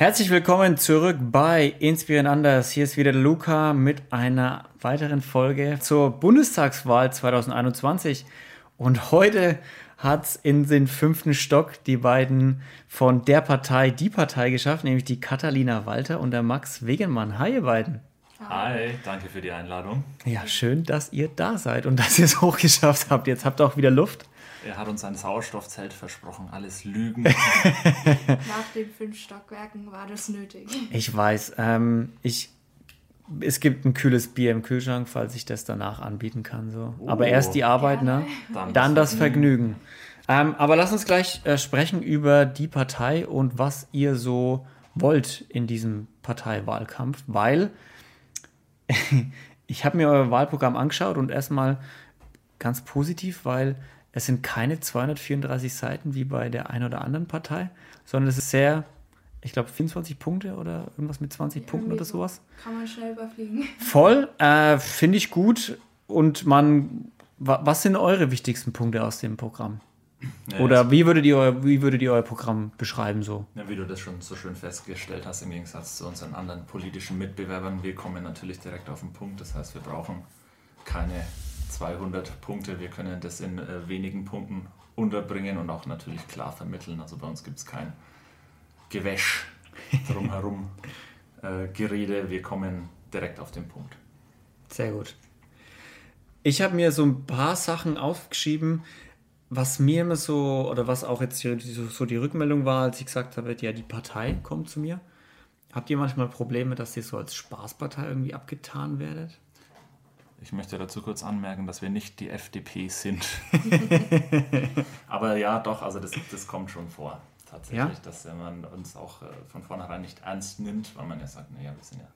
Herzlich willkommen zurück bei Inspirieren Anders. Hier ist wieder der Luca mit einer weiteren Folge zur Bundestagswahl 2021. Und heute hat es in den fünften Stock die beiden von der Partei die Partei geschafft, nämlich die Katharina Walter und der Max Wegenmann. Hi, ihr beiden. Hi, danke für die Einladung. Ja, schön, dass ihr da seid und dass ihr es hochgeschafft habt. Jetzt habt ihr auch wieder Luft. Er hat uns ein Sauerstoffzelt versprochen. Alles Lügen. Nach den fünf Stockwerken war das nötig. Ich weiß. Ähm, ich, es gibt ein kühles Bier im Kühlschrank, falls ich das danach anbieten kann. So. Oh, aber erst die Arbeit, ne? Dann, dann das Vergnügen. Ähm, aber lass uns gleich äh, sprechen über die Partei und was ihr so wollt in diesem Parteiwahlkampf, weil ich habe mir euer Wahlprogramm angeschaut und erstmal ganz positiv, weil es sind keine 234 Seiten wie bei der einen oder anderen Partei, sondern es ist sehr, ich glaube, 24 Punkte oder irgendwas mit 20 Irgendwie Punkten oder sowas. Kann man schnell überfliegen. Voll, äh, finde ich gut. Und man, was sind eure wichtigsten Punkte aus dem Programm? Ja, Oder wie würdet, ihr euer, wie würdet ihr euer Programm beschreiben so? Ja, wie du das schon so schön festgestellt hast, im Gegensatz zu unseren anderen politischen Mitbewerbern, wir kommen natürlich direkt auf den Punkt. Das heißt, wir brauchen keine 200 Punkte. Wir können das in äh, wenigen Punkten unterbringen und auch natürlich klar vermitteln. Also bei uns gibt es kein Gewäsch drumherum, äh, Gerede. Wir kommen direkt auf den Punkt. Sehr gut. Ich habe mir so ein paar Sachen aufgeschrieben, was mir immer so, oder was auch jetzt so, so die Rückmeldung war, als ich gesagt habe, ja, die Partei kommt zu mir. Habt ihr manchmal Probleme, dass ihr so als Spaßpartei irgendwie abgetan werdet? Ich möchte dazu kurz anmerken, dass wir nicht die FDP sind. Aber ja, doch, also das, das kommt schon vor. Tatsächlich, ja? dass man uns auch äh, von vornherein nicht ernst nimmt, weil man ja sagt, naja, wir sind ja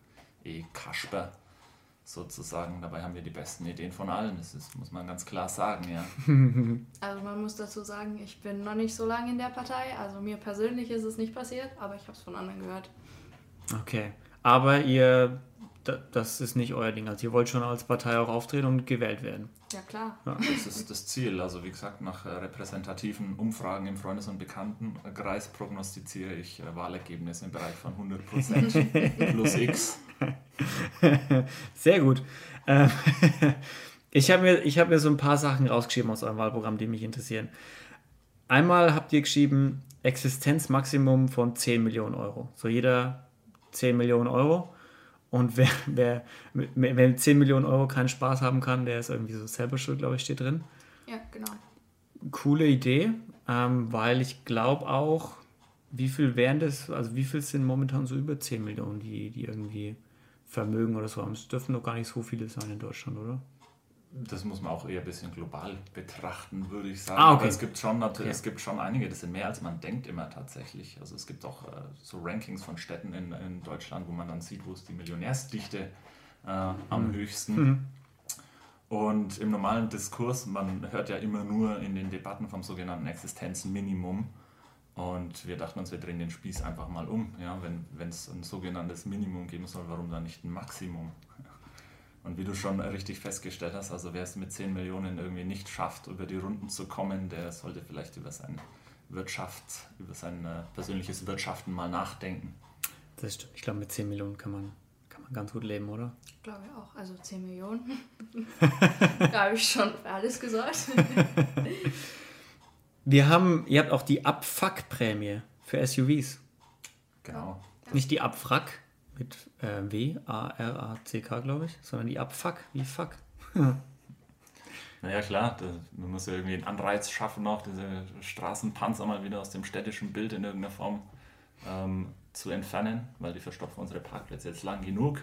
eh Kasper sozusagen. Dabei haben wir die besten Ideen von allen. Das ist, muss man ganz klar sagen, ja. Also man muss dazu sagen, ich bin noch nicht so lange in der Partei. Also mir persönlich ist es nicht passiert, aber ich habe es von anderen gehört. Okay. Aber ihr das ist nicht euer Ding. Also ihr wollt schon als Partei auch auftreten und gewählt werden. Ja, klar. Ja. Das ist das Ziel. Also wie gesagt, nach äh, repräsentativen Umfragen im Freundes- und Bekanntenkreis prognostiziere ich äh, Wahlergebnisse im Bereich von 100% plus X. Sehr gut. Ähm, ich habe mir, hab mir so ein paar Sachen rausgeschrieben aus eurem Wahlprogramm, die mich interessieren. Einmal habt ihr geschrieben, Existenzmaximum von 10 Millionen Euro. So jeder 10 Millionen Euro. Und wer, wer, wer 10 Millionen Euro keinen Spaß haben kann, der ist irgendwie so selber schuld, glaube ich, steht drin. Ja, genau. Coole Idee, ähm, weil ich glaube auch, wie viel wären das, also wie viel sind momentan so über 10 Millionen, die, die irgendwie Vermögen oder so haben? Es dürfen doch gar nicht so viele sein in Deutschland, oder? Das muss man auch eher ein bisschen global betrachten, würde ich sagen. Ah, okay. Aber es gibt schon natürlich, okay. es gibt schon einige, das sind mehr als man denkt immer tatsächlich. Also es gibt auch äh, so Rankings von Städten in, in Deutschland, wo man dann sieht, wo ist die Millionärsdichte äh, am mhm. höchsten. Mhm. Und im normalen Diskurs, man hört ja immer nur in den Debatten vom sogenannten Existenzminimum. Und wir dachten uns, wir drehen den Spieß einfach mal um. Ja, wenn es ein sogenanntes Minimum geben soll, warum dann nicht ein Maximum? Und wie du schon richtig festgestellt hast, also wer es mit 10 Millionen irgendwie nicht schafft, über die Runden zu kommen, der sollte vielleicht über seine Wirtschaft, über sein äh, persönliches Wirtschaften mal nachdenken. Das stimmt. Ich glaube, mit 10 Millionen kann man, kann man ganz gut leben, oder? Ich glaube auch. Also 10 Millionen. da habe ich schon alles gesagt. Wir haben, ihr habt auch die Abfuck-Prämie für SUVs. Genau. Nicht die Abwrack, mit äh, W, A, R, A, C, K, glaube ich, sondern die Abfuck, wie Fuck. naja, klar, das, man muss ja irgendwie einen Anreiz schaffen, auch diese Straßenpanzer mal wieder aus dem städtischen Bild in irgendeiner Form ähm, zu entfernen, weil die verstopfen unsere Parkplätze jetzt lang genug.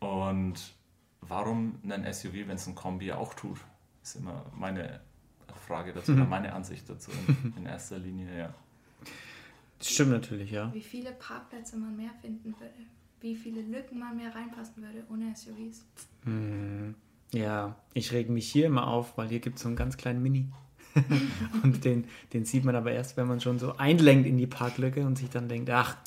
Und warum ein SUV, wenn es ein Kombi auch tut? Ist immer meine Frage dazu, mhm. oder meine Ansicht dazu in, in erster Linie, ja. Das stimmt natürlich, ja. Wie viele Parkplätze man mehr finden würde. Wie viele Lücken man mehr reinpassen würde ohne SUVs. Hm, ja, ich reg mich hier immer auf, weil hier gibt es so einen ganz kleinen Mini. und den, den sieht man aber erst, wenn man schon so einlenkt in die Parklücke und sich dann denkt, ach,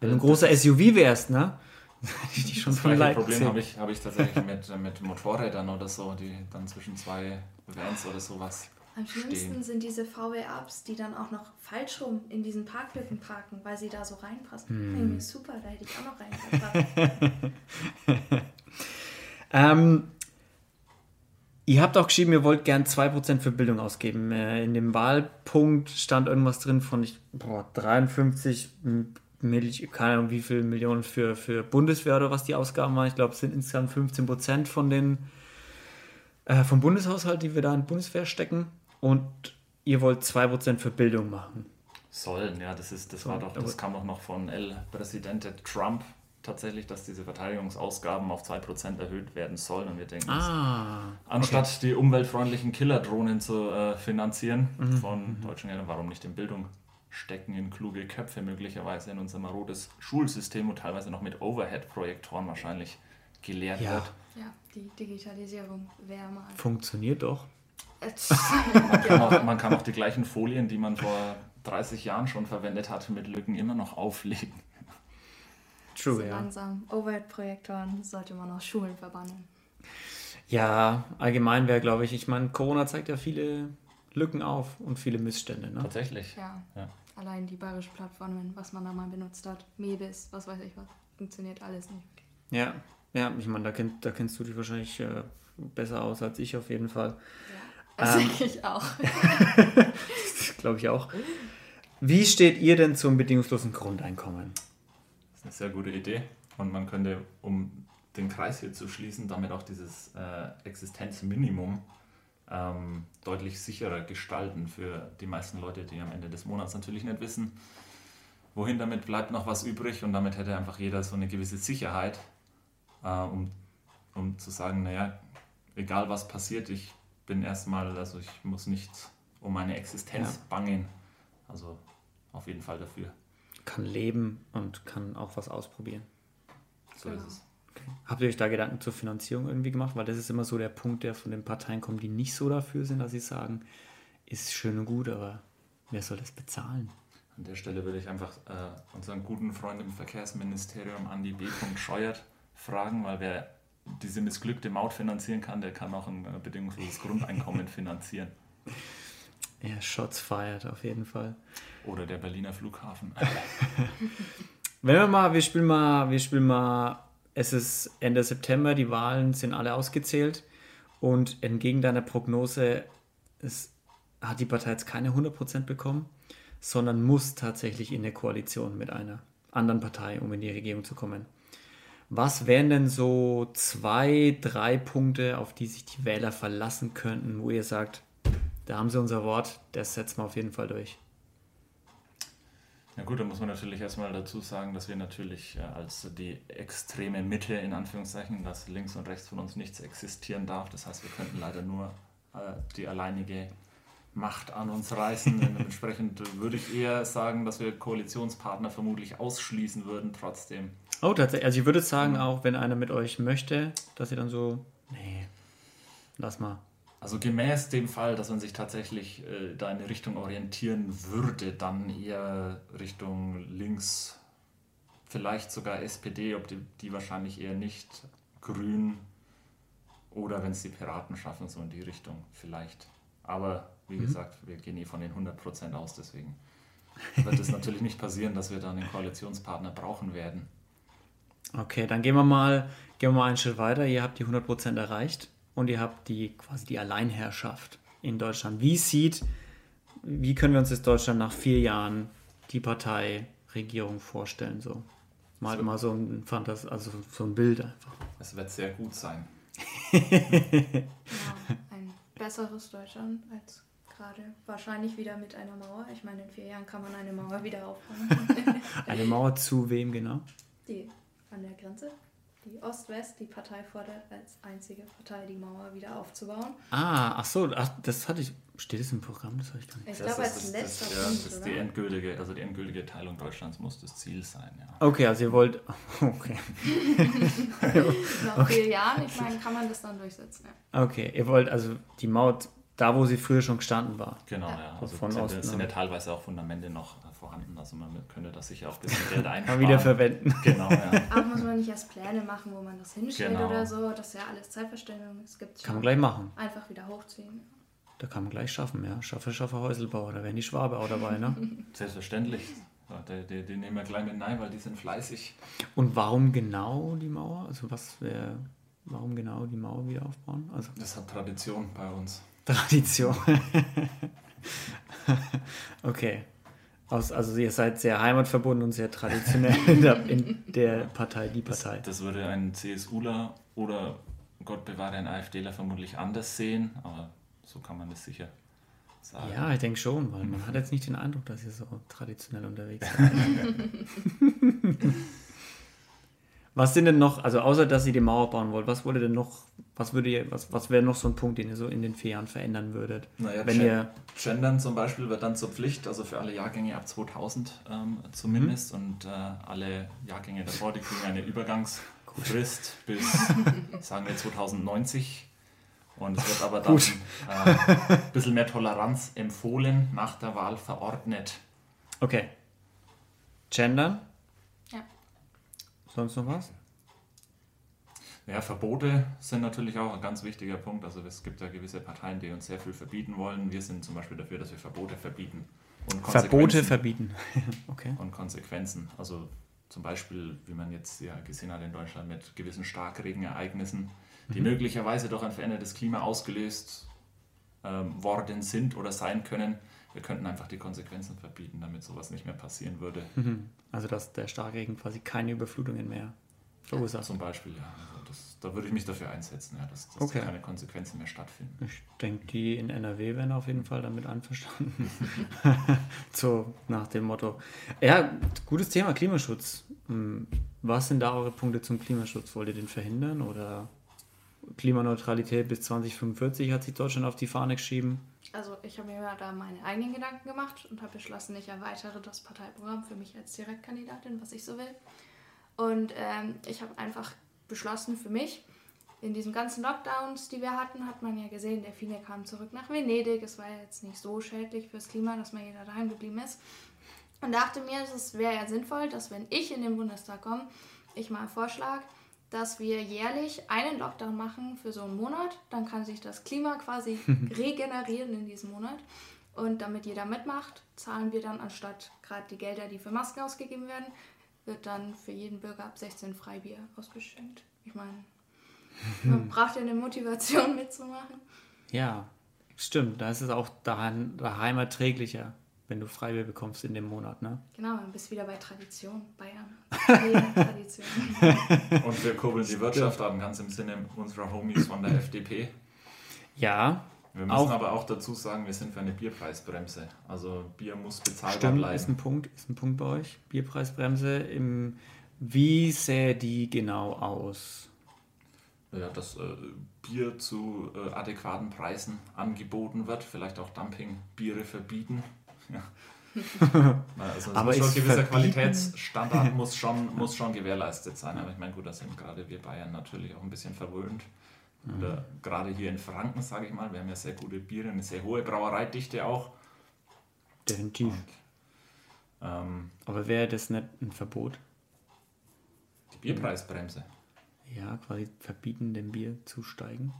wenn du ein großer SUV wärst, ne? ich die schon das gleiche Problem habe ich, hab ich tatsächlich mit, mit Motorrädern oder so, die dann zwischen zwei Vans oder sowas Am schlimmsten stehen. sind diese VW-Ups, die dann auch noch falsch rum in diesen Parklücken parken, weil sie da so reinpassen. Hm. Hey, super, da hätte ich auch noch reingepasst. ähm, ihr habt auch geschrieben, ihr wollt gern 2% für Bildung ausgeben. Äh, in dem Wahlpunkt stand irgendwas drin von ich, boah, 53 Milch, keine Ahnung, wie viele Millionen für, für Bundeswehr oder was die Ausgaben waren. Ich glaube, es sind insgesamt 15 Prozent von den äh, vom Bundeshaushalt, die wir da in Bundeswehr stecken. Und ihr wollt 2% für Bildung machen. Sollen, ja, das ist, das war doch, das kam doch noch von El Presidente Trump tatsächlich, dass diese Verteidigungsausgaben auf 2% erhöht werden sollen. Und wir denken, ah, anstatt okay. die umweltfreundlichen Killerdrohnen zu äh, finanzieren mhm. von mhm. deutschen Geldern, warum nicht in Bildung stecken, in kluge Köpfe möglicherweise in unser marodes Schulsystem und teilweise noch mit Overhead-Projektoren wahrscheinlich gelehrt ja. wird. Ja, die Digitalisierung wäre mal. Funktioniert doch. man, kann auch, man kann auch die gleichen Folien, die man vor 30 Jahren schon verwendet hat, mit Lücken immer noch auflegen. True, so ja. langsam. Overhead-Projektoren sollte man aus Schulen verbannen. Ja, allgemein wäre, glaube ich, ich meine, Corona zeigt ja viele Lücken auf und viele Missstände. Ne? Tatsächlich. Ja. ja. Allein die bayerische Plattformen, was man da mal benutzt hat, Mebis, was weiß ich was, funktioniert alles nicht. Ja, ja, ich meine, da, kenn, da kennst du dich wahrscheinlich äh, besser aus als ich auf jeden Fall. Ja, das ähm, denke ich auch. Glaube ich auch. Wie steht ihr denn zum bedingungslosen Grundeinkommen? Das ist eine sehr gute Idee. Und man könnte, um den Kreis hier zu schließen, damit auch dieses äh, Existenzminimum ähm, deutlich sicherer gestalten für die meisten Leute, die am Ende des Monats natürlich nicht wissen, wohin damit bleibt noch was übrig und damit hätte einfach jeder so eine gewisse Sicherheit, äh, um, um zu sagen, naja, egal was passiert, ich bin erstmal, also ich muss nicht um meine Existenz ja. bangen. Also auf jeden Fall dafür. Kann leben und kann auch was ausprobieren. So genau. ist es. Okay. Habt ihr euch da Gedanken zur Finanzierung irgendwie gemacht? Weil das ist immer so der Punkt, der von den Parteien kommt, die nicht so dafür sind, dass sie sagen, ist schön und gut, aber wer soll das bezahlen? An der Stelle würde ich einfach äh, unseren guten Freund im Verkehrsministerium, Andi B. Scheuert, fragen, weil wer diese missglückte Maut finanzieren kann, der kann auch ein äh, bedingungsloses Grundeinkommen finanzieren. Ja, Shots fired auf jeden Fall. Oder der Berliner Flughafen. Wenn wir mal, wir spielen mal, wir spielen mal es ist Ende September, die Wahlen sind alle ausgezählt und entgegen deiner Prognose es hat die Partei jetzt keine 100% bekommen, sondern muss tatsächlich in eine Koalition mit einer anderen Partei, um in die Regierung zu kommen. Was wären denn so zwei, drei Punkte, auf die sich die Wähler verlassen könnten, wo ihr sagt, da haben sie unser Wort, das setzen wir auf jeden Fall durch? Ja gut, da muss man natürlich erstmal dazu sagen, dass wir natürlich äh, als die extreme Mitte in Anführungszeichen, dass links und rechts von uns nichts existieren darf. Das heißt, wir könnten leider nur äh, die alleinige Macht an uns reißen. Dementsprechend würde ich eher sagen, dass wir Koalitionspartner vermutlich ausschließen würden trotzdem. Oh, tatsächlich. Also ich würde sagen, auch wenn einer mit euch möchte, dass ihr dann so, nee, lass mal. Also gemäß dem Fall, dass man sich tatsächlich äh, da in eine Richtung orientieren würde, dann eher Richtung links, vielleicht sogar SPD, ob die, die wahrscheinlich eher nicht, grün oder wenn es die Piraten schaffen, so in die Richtung vielleicht. Aber wie mhm. gesagt, wir gehen eh von den 100% aus, deswegen wird es natürlich nicht passieren, dass wir dann einen Koalitionspartner brauchen werden. Okay, dann gehen wir mal, gehen wir mal einen Schritt weiter. Ihr habt die 100% erreicht und ihr habt die quasi die Alleinherrschaft in Deutschland. Wie sieht, wie können wir uns das Deutschland nach vier Jahren die Parteiregierung vorstellen? So mal so. mal so ein Fantas also so ein Bild einfach. Es wird sehr gut sein. ja, ein besseres Deutschland als gerade. Wahrscheinlich wieder mit einer Mauer. Ich meine, in vier Jahren kann man eine Mauer wieder aufbauen. eine Mauer zu wem genau? Die an der Grenze. Die Ost-West, die Partei fordert als einzige Partei die Mauer wieder aufzubauen. Ah, ach so, ach, das hatte ich. Steht das im Programm? Das habe ich gar nicht. Ich glaube, als letzter das, ja, Punkt, das ist die endgültige, also die endgültige Teilung Deutschlands muss das Ziel sein, ja. Okay, also ihr wollt. Okay. Nach okay. vier Jahren, ich meine, kann man das dann durchsetzen, ja. Okay, ihr wollt also die Maut da, wo sie früher schon gestanden war. Genau, ja. Also von sind, sind ja teilweise auch Fundamente noch vorhanden. Also man könnte das sicher auch ein bisschen Geld einsparen. Wieder verwenden. Genau, ja. Aber muss man nicht erst Pläne machen, wo man das hinstellt genau. oder so. Das ist ja alles Zeitverstellung. Es gibt Kann man gleich machen. Einfach wieder hochziehen. Da kann man gleich schaffen, ja. Schaffe, schaffe Häuselbauer, da wären die Schwabe auch dabei, ne? Selbstverständlich. Die, die, die, nehmen wir gleich mit rein, weil die sind fleißig. Und warum genau die Mauer? Also was wäre, warum genau die Mauer wieder aufbauen? Also das hat Tradition bei uns. Tradition. okay. Aus, also ihr seid sehr heimatverbunden und sehr traditionell in der, in der Partei, die Partei. Das, das, würde ein CSUler oder Gott bewahre ein AfDler vermutlich anders sehen, aber so kann man das sicher sagen. Ja, ich denke schon, weil man hat jetzt nicht den Eindruck, dass ihr so traditionell unterwegs seid. Was sind denn noch, also außer dass ihr die Mauer bauen wollt, was wurde denn noch, was würde ihr, was, was wäre noch so ein Punkt, den ihr so in den vier Jahren verändern würdet? Naja, wenn ihr Gendern zum Beispiel wird dann zur Pflicht, also für alle Jahrgänge ab 2000 ähm, zumindest mhm. und äh, alle Jahrgänge davor, die kriegen eine Übergangsfrist bis, sagen wir, 2090. Und es wird aber dann äh, ein bisschen mehr Toleranz empfohlen, nach der Wahl verordnet. Okay. Gendern? Sonst noch was? Ja, Verbote sind natürlich auch ein ganz wichtiger Punkt. Also es gibt ja gewisse Parteien, die uns sehr viel verbieten wollen. Wir sind zum Beispiel dafür, dass wir Verbote verbieten. Und Verbote verbieten. okay. Und Konsequenzen. Also zum Beispiel, wie man jetzt ja gesehen hat in Deutschland mit gewissen Starkregenereignissen, die mhm. möglicherweise durch ein verändertes Klima ausgelöst ähm, worden sind oder sein können, wir könnten einfach die Konsequenzen verbieten, damit sowas nicht mehr passieren würde. Mhm. Also dass der Starkregen quasi keine Überflutungen mehr verursacht. Zum Beispiel, ja. Also das, da würde ich mich dafür einsetzen, ja, dass, dass okay. keine Konsequenzen mehr stattfinden. Ich denke, die in NRW wären auf jeden Fall damit einverstanden. so nach dem Motto. Ja, gutes Thema, Klimaschutz. Hm, was sind da eure Punkte zum Klimaschutz? Wollt ihr den verhindern oder Klimaneutralität bis 2045 hat sich Deutschland auf die Fahne geschrieben? also ich habe mir da meine eigenen Gedanken gemacht und habe beschlossen, ich erweitere das Parteiprogramm für mich als Direktkandidatin, was ich so will. Und ähm, ich habe einfach beschlossen für mich, in diesen ganzen Lockdowns, die wir hatten, hat man ja gesehen, der viele kam zurück nach Venedig. Es war jetzt nicht so schädlich fürs Klima, dass man jeder daheim geblieben ist. Und dachte mir, es wäre ja sinnvoll, dass wenn ich in den Bundestag komme, ich mal vorschlage, dass wir jährlich einen Lockdown machen für so einen Monat. Dann kann sich das Klima quasi regenerieren in diesem Monat. Und damit jeder mitmacht, zahlen wir dann anstatt gerade die Gelder, die für Masken ausgegeben werden, wird dann für jeden Bürger ab 16 Freibier ausgeschenkt. Ich meine, man braucht ja eine Motivation mitzumachen. Ja, stimmt. Da ist es auch daheim, daheim erträglicher wenn du Freibier bekommst in dem Monat, ne? Genau, dann bist du wieder bei Tradition, Bayern. Tradition. Und wir kurbeln die Wirtschaft an, ganz im Sinne unserer Homies von der FDP. Ja. Wir müssen auch, aber auch dazu sagen, wir sind für eine Bierpreisbremse. Also Bier muss bezahlbar stimmt, bleiben. Ist ein Punkt, ist ein Punkt bei euch. Bierpreisbremse. Im, wie sähe die genau aus? Ja, dass äh, Bier zu äh, adäquaten Preisen angeboten wird, vielleicht auch Dumping-Biere verbieten. Ja. also aber schon ein gewisser Qualitätsstandard muss schon, muss schon gewährleistet sein. Aber ich meine, gut, da sind gerade wir Bayern natürlich auch ein bisschen verwöhnt. Mhm. Oder gerade hier in Franken, sage ich mal, wir haben ja sehr gute Biere, eine sehr hohe Brauereidichte auch. Definitiv. Und, ähm, aber wäre das nicht ein Verbot? Die Bierpreisbremse. Ja, quasi verbieten, dem Bier zu steigen.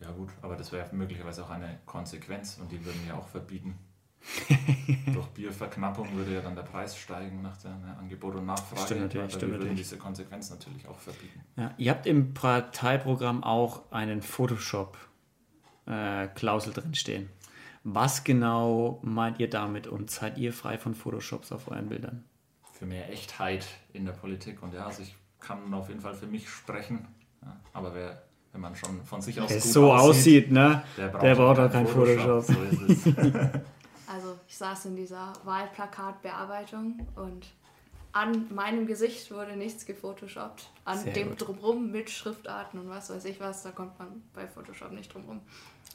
Ja gut, aber das wäre möglicherweise auch eine Konsequenz und die würden ja auch verbieten. Durch Bierverknappung würde ja dann der Preis steigen nach der ne, Angebot und Nachfrage. Stimmt natürlich, stimmt wir würden diese Konsequenz natürlich auch verbieten. Ja, ihr habt im Parteiprogramm auch einen Photoshop-Klausel äh, drinstehen. Was genau meint ihr damit und seid ihr frei von Photoshops auf euren Bildern? Für mehr Echtheit in der Politik und ja, also ich kann auf jeden Fall für mich sprechen. Ja, aber wer, wenn man schon von sich aus gut so aussieht, aussieht ne? der braucht, der braucht auch kein Photoshop. Photoshop. So ist es. Ich saß in dieser Wahlplakatbearbeitung und an meinem Gesicht wurde nichts gefotoshoppt. An Sehr dem gut. drumrum mit Schriftarten und was weiß ich was, da kommt man bei Photoshop nicht drumrum.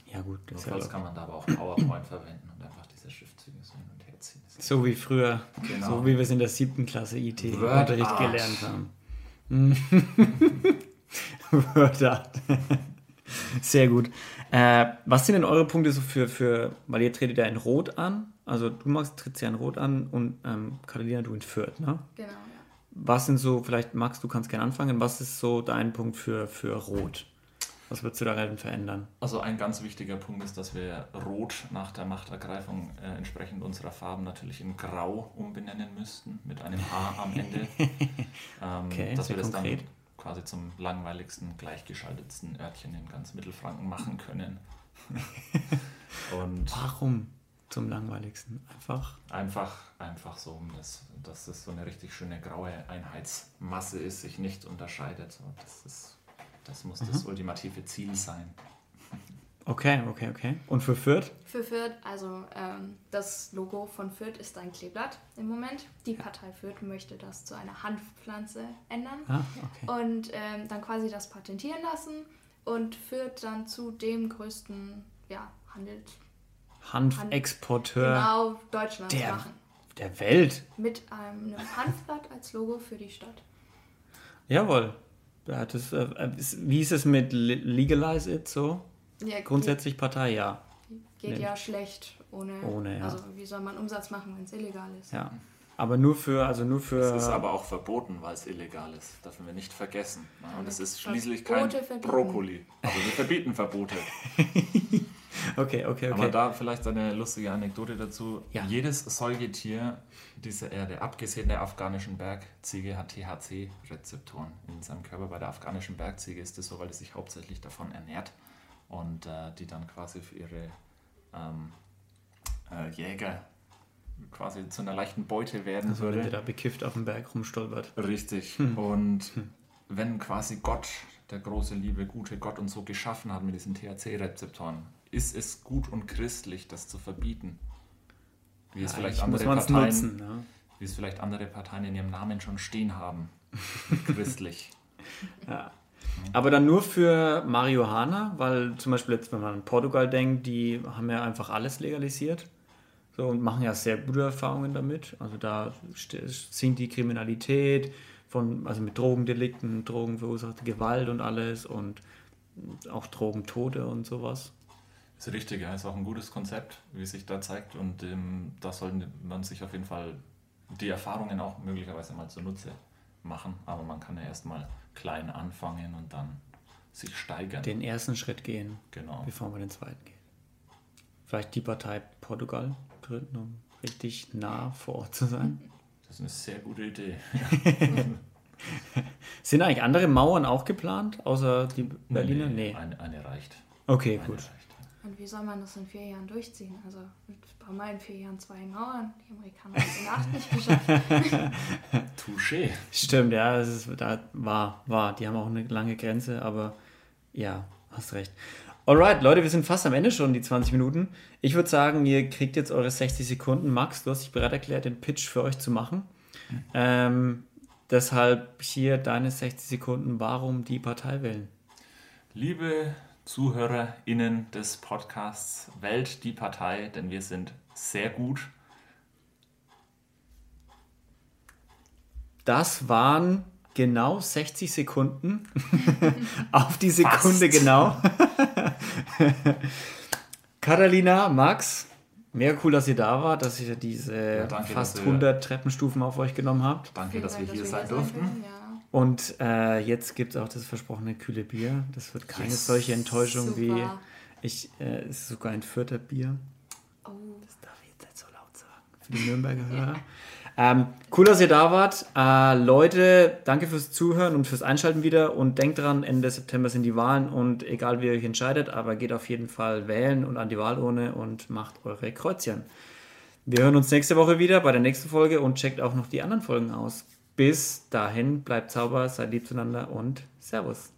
Ja gut, das ja kann man da aber auch PowerPoint verwenden und einfach diese Schriftzüge so hin und her ziehen. So wie früher, genau. so wie wir es in der siebten Klasse IT-Unterricht gelernt haben. Word Sehr gut. Äh, was sind denn eure Punkte so für, für, weil ihr tretet ja in Rot an, also du magst, trittst ja in Rot an und ähm, Carolina, du in Fürth, ne? Genau, ja. Was sind so, vielleicht Max, du kannst gerne anfangen, was ist so dein Punkt für, für Rot? Was würdest du darin verändern? Also ein ganz wichtiger Punkt ist, dass wir Rot nach der Machtergreifung äh, entsprechend unserer Farben natürlich in Grau umbenennen müssten, mit einem H am Ende. ähm, okay, dass wir das konkret. dann quasi zum langweiligsten, gleichgeschaltetsten Örtchen in ganz Mittelfranken machen können. Und Warum zum langweiligsten? Einfach? Einfach, einfach so, dass, dass es so eine richtig schöne graue Einheitsmasse ist, sich nicht unterscheidet. Das ist das muss mhm. das ultimative Ziel sein. Okay, okay, okay. Und für Fürth? Für Fürth, also ähm, das Logo von Fürth ist ein Kleeblatt im Moment. Die Partei Fürth möchte das zu einer Hanfpflanze ändern ah, okay. und ähm, dann quasi das patentieren lassen und Fürth dann zu dem größten ja, Handel Hanfexporteur genau, Deutschlands der, machen. Der Welt. Mit einem Hanfblatt als Logo für die Stadt. Jawohl. Ja, das, äh, wie ist es mit Legalize It so? Ja, Grundsätzlich Partei, ja. Geht nee. ja schlecht ohne. ohne ja. Also wie soll man Umsatz machen, wenn es illegal ist? Ja. Aber nur für, also nur für. Es ist aber auch verboten, weil es illegal ist. Dürfen wir nicht vergessen. Und es ist schließlich kein Brokkoli. Aber wir verbieten Verbote. okay, okay, okay. Aber da vielleicht eine lustige Anekdote dazu. Ja. Jedes Säugetier dieser Erde, abgesehen der afghanischen Bergziege, hat THC-Rezeptoren in seinem Körper. Bei der afghanischen Bergziege ist es so, weil es sich hauptsächlich davon ernährt und äh, die dann quasi für ihre ähm, äh, Jäger quasi zu einer leichten Beute werden also würde. der da bekifft auf dem Berg rumstolpert. Richtig. Hm. Und hm. wenn quasi Gott, der große, liebe, gute Gott uns so geschaffen hat mit diesen THC-Rezeptoren, ist es gut und christlich, das zu verbieten. Wie es, vielleicht andere Parteien, nutzen, ja. wie es vielleicht andere Parteien in ihrem Namen schon stehen haben. Christlich. Ja. Aber dann nur für Marihuana, weil zum Beispiel jetzt, wenn man an Portugal denkt, die haben ja einfach alles legalisiert. So, und machen ja sehr gute Erfahrungen damit. Also da sinkt die Kriminalität von, also mit Drogendelikten, drogenverursachte Gewalt und alles und auch Drogentote und sowas. Das ist richtig, ja, ist auch ein gutes Konzept, wie sich da zeigt und ähm, da sollte man sich auf jeden Fall die Erfahrungen auch möglicherweise mal zunutze machen, aber man kann ja erstmal klein anfangen und dann sich steigern. Den ersten Schritt gehen, genau. bevor man den zweiten geht. Vielleicht die Partei Portugal gründen, um richtig nah vor Ort zu sein. Das ist eine sehr gute Idee. Sind eigentlich andere Mauern auch geplant, außer die Berliner? Nee, nee. Eine, eine, reicht. Okay, eine gut. Reicht. Und wie soll man das in vier Jahren durchziehen? Also brauchen wir in vier Jahren zwei Mauern. Die Amerikaner haben es in acht nicht geschafft. Touché. Stimmt, ja, das ist, da war, war. Die haben auch eine lange Grenze, aber ja, hast recht. Alright, Leute, wir sind fast am Ende schon, die 20 Minuten. Ich würde sagen, ihr kriegt jetzt eure 60 Sekunden. Max, du hast dich bereit erklärt, den Pitch für euch zu machen. Mhm. Ähm, deshalb hier deine 60 Sekunden, warum die Partei wählen. Liebe ZuhörerInnen des Podcasts Wählt die Partei, denn wir sind sehr gut. Das waren genau 60 Sekunden. Auf die Sekunde Fast. genau. Carolina, Max, mega cool, dass ihr da wart, dass ihr diese ja, danke, fast 100 Treppenstufen auf euch genommen habt. Danke, dass wir hier sein durften. Ja. Und äh, jetzt gibt es auch das versprochene kühle Bier. Das wird keine yes. solche Enttäuschung Super. wie ich. Äh, es ist sogar ein vierter Bier. Oh. Das darf ich jetzt nicht so laut sagen. Für die Nürnberger Hörer. Ähm, cool, dass ihr da wart. Äh, Leute, danke fürs Zuhören und fürs Einschalten wieder. Und denkt dran, Ende September sind die Wahlen und egal wie ihr euch entscheidet, aber geht auf jeden Fall wählen und an die Wahlurne und macht eure Kreuzchen. Wir hören uns nächste Woche wieder bei der nächsten Folge und checkt auch noch die anderen Folgen aus. Bis dahin, bleibt sauber, seid lieb zueinander und Servus.